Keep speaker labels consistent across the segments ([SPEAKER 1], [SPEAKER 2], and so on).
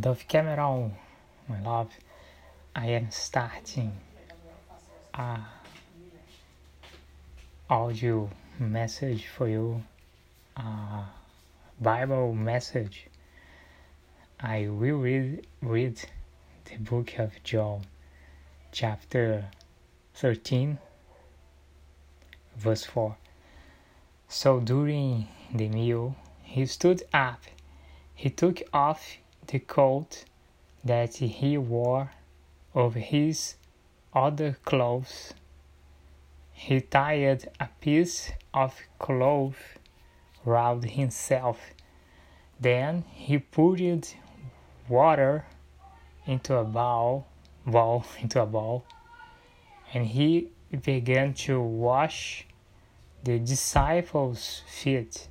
[SPEAKER 1] Dove Cameron, um, my love, I am starting a audio message for you, a Bible message. I will read, read the book of John, chapter 13, verse 4. So during the meal, he stood up, he took off the coat that he wore over his other clothes. He tied a piece of cloth round himself. Then he poured water into a bowl, bowl into a bowl, and he began to wash the disciples' feet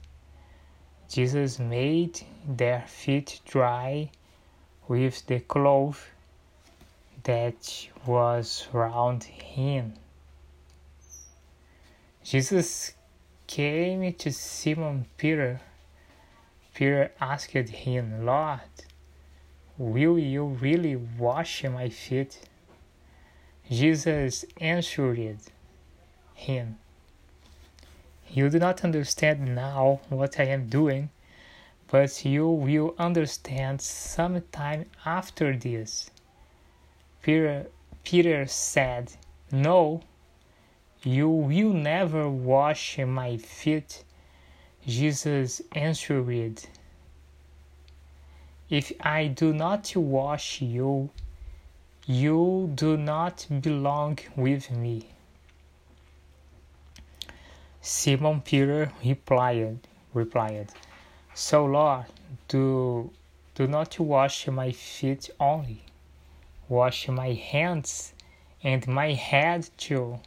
[SPEAKER 1] Jesus made their feet dry with the cloth that was round him. Jesus came to Simon Peter. Peter asked him, Lord, will you really wash my feet? Jesus answered him, you do not understand now what I am doing, but you will understand some time after this. Peter, Peter said, No, you will never wash my feet. Jesus answered, If I do not wash you, you do not belong with me. Simon Peter replied, replied, So Lord, do, do not wash my feet only, wash my hands and my head too.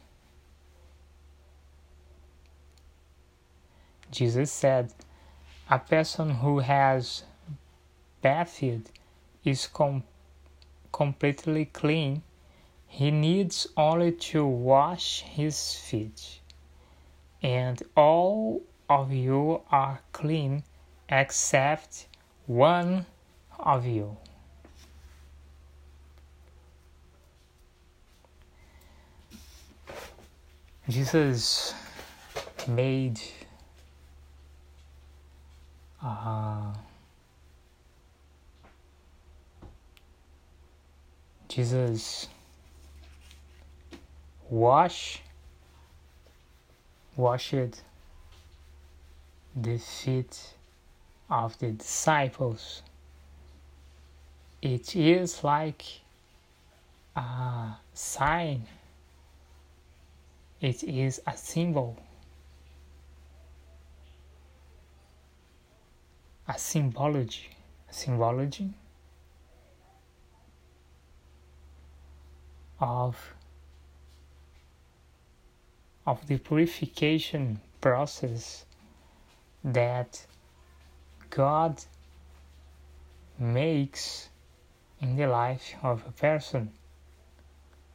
[SPEAKER 1] Jesus said, A person who has bathed is com- completely clean. He needs only to wash his feet and all of you are clean except one of you. Jesus made uh, Jesus wash washed the feet of the disciples. It is like a sign, it is a symbol, a symbology, a symbology of of the purification process that God makes in the life of a person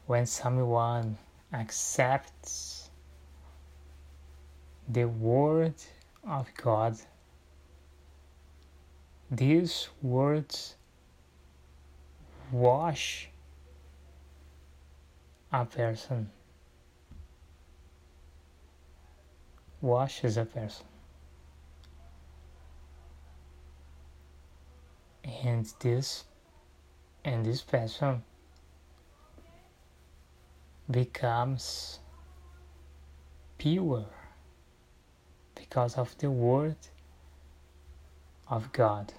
[SPEAKER 1] when someone accepts the word of God. These words wash a person washes a person. And this and this person becomes pure because of the word of God.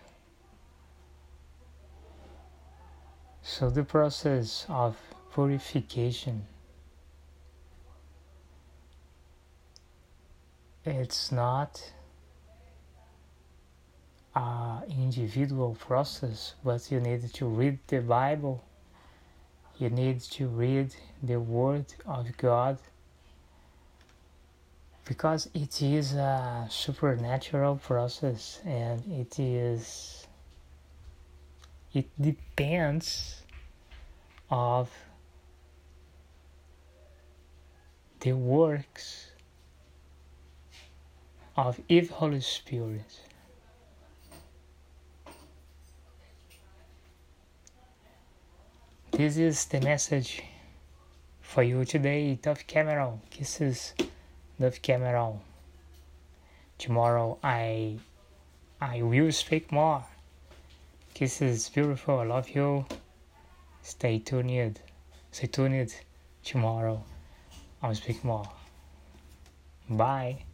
[SPEAKER 1] So the process of purification it's not an individual process, but you need to read the Bible, you need to read the Word of God. Because it is a supernatural process and it is it depends of the works of Eve Holy Spirit. this is the message for you today, Dove Cameron. Kisses, Dove Cameron. Tomorrow I I will speak more. Kisses, beautiful. I love you. Stay tuned. Stay tuned. Tomorrow I'll speak more. Bye.